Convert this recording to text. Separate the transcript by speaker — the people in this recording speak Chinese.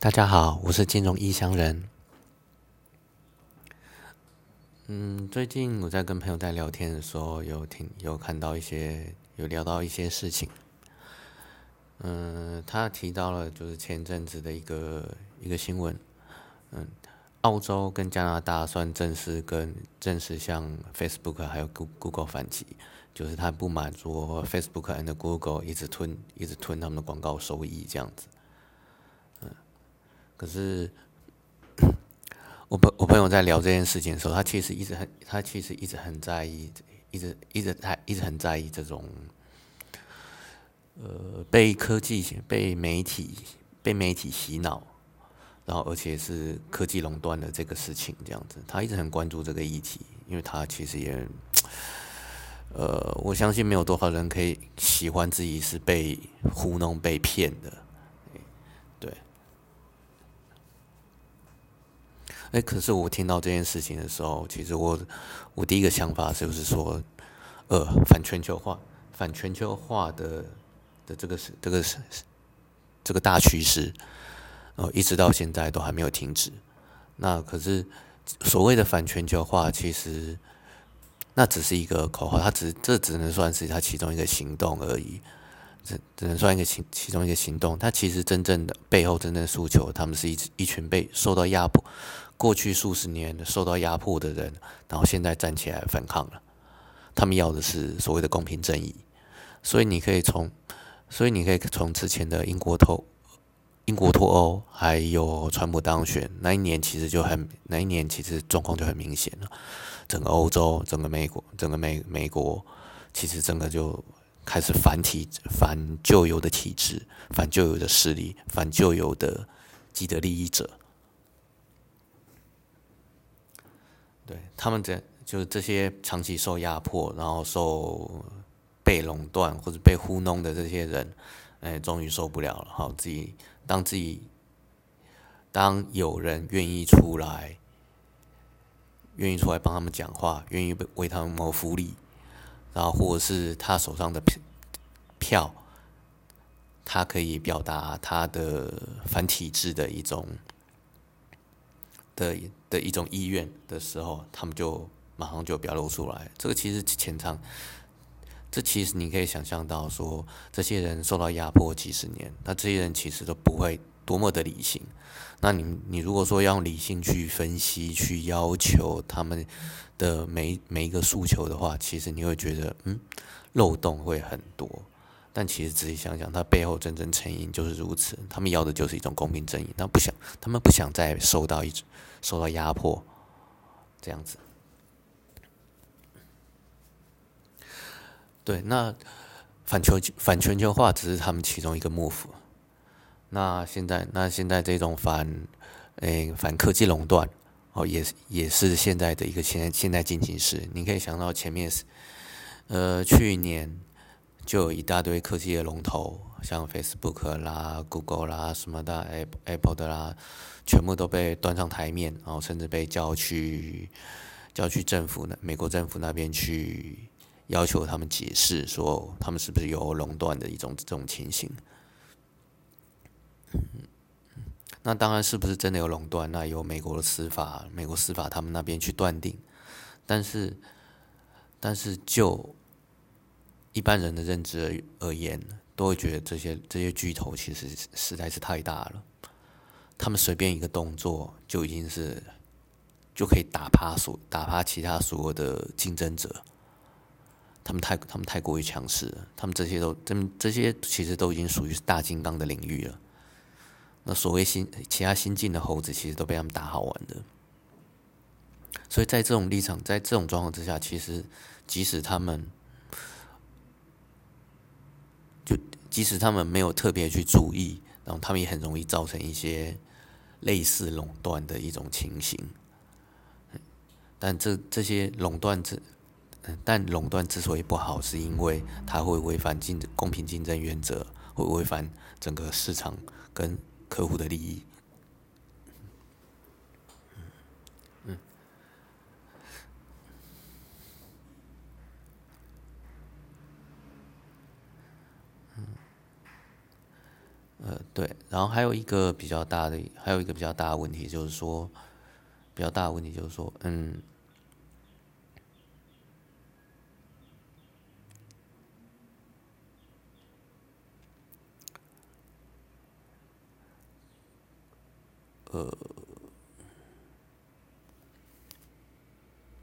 Speaker 1: 大家好，我是金融异乡人。嗯，最近我在跟朋友在聊天的时候，有听有看到一些，有聊到一些事情。嗯，他提到了就是前阵子的一个一个新闻。嗯，澳洲跟加拿大算正式跟正式向 Facebook 还有 Google 反击，就是他不满足 Facebook and Google 一直吞一直吞他们的广告收益这样子。可是，我朋我朋友在聊这件事情的时候，他其实一直很，他其实一直很在意，一直一直他一直很在意这种，呃，被科技、被媒体、被媒体洗脑，然后而且是科技垄断的这个事情，这样子，他一直很关注这个议题，因为他其实也，呃，我相信没有多少人可以喜欢自己是被糊弄、被骗的。对哎，可是我听到这件事情的时候，其实我我第一个想法就是说，呃，反全球化、反全球化的的这个是这个是这个大趋势，呃，一直到现在都还没有停止。那可是所谓的反全球化，其实那只是一个口号，它只这只能算是它其中一个行动而已，只只能算一个行其中一个行动。它其实真正的背后真正诉求，他们是一一群被受到压迫。过去数十年受到压迫的人，然后现在站起来反抗了。他们要的是所谓的公平正义。所以你可以从，所以你可以从之前的英国脱英国脱欧，还有川普当选那一年，其实就很那一年其实状况就很明显了。整个欧洲，整个美国，整个美美国，其实整个就开始反体反旧有的体制，反旧有的势力，反旧有的既得利益者。对他们这就是这些长期受压迫，然后受被垄断或者被糊弄的这些人，哎，终于受不了了。好，自己当自己当有人愿意出来，愿意出来帮他们讲话，愿意为他们谋福利，然后或者是他手上的票，他可以表达他的反体制的一种。的的一种意愿的时候，他们就马上就表露出来。这个其实潜藏，这其实你可以想象到，说这些人受到压迫几十年，那这些人其实都不会多么的理性。那你你如果说要用理性去分析、去要求他们的每每一个诉求的话，其实你会觉得，嗯，漏洞会很多。但其实仔细想想，他背后真正成因就是如此。他们要的就是一种公平正义，他不想，他们不想再受到一受到压迫，这样子。对，那反球反全球化只是他们其中一个幕府。那现在，那现在这种反诶反科技垄断哦，也是也是现在的一个现现在进行时。你可以想到前面是呃去年。就有一大堆科技的龙头，像 Facebook 啦、Google 啦什么的，Apple Apple 的啦，全部都被端上台面，然后甚至被叫去叫去政府那美国政府那边去要求他们解释，说他们是不是有垄断的一种这种情形。那当然是不是真的有垄断？那由美国的司法，美国司法他们那边去断定。但是，但是就一般人的认知而而言，都会觉得这些这些巨头其实实在是太大了。他们随便一个动作就已经是就可以打趴所打趴其他所有的竞争者。他们太他们太过于强势了。他们这些都这这些其实都已经属于大金刚的领域了。那所谓新其他新进的猴子，其实都被他们打好玩的。所以在这种立场，在这种状况之下，其实即使他们就。即使他们没有特别去注意，然后他们也很容易造成一些类似垄断的一种情形。但这这些垄断之，但垄断之所以不好，是因为它会违反竞公平竞争原则，会违反整个市场跟客户的利益。呃，对，然后还有一个比较大的，还有一个比较大的问题就是说，比较大的问题就是说，嗯，呃。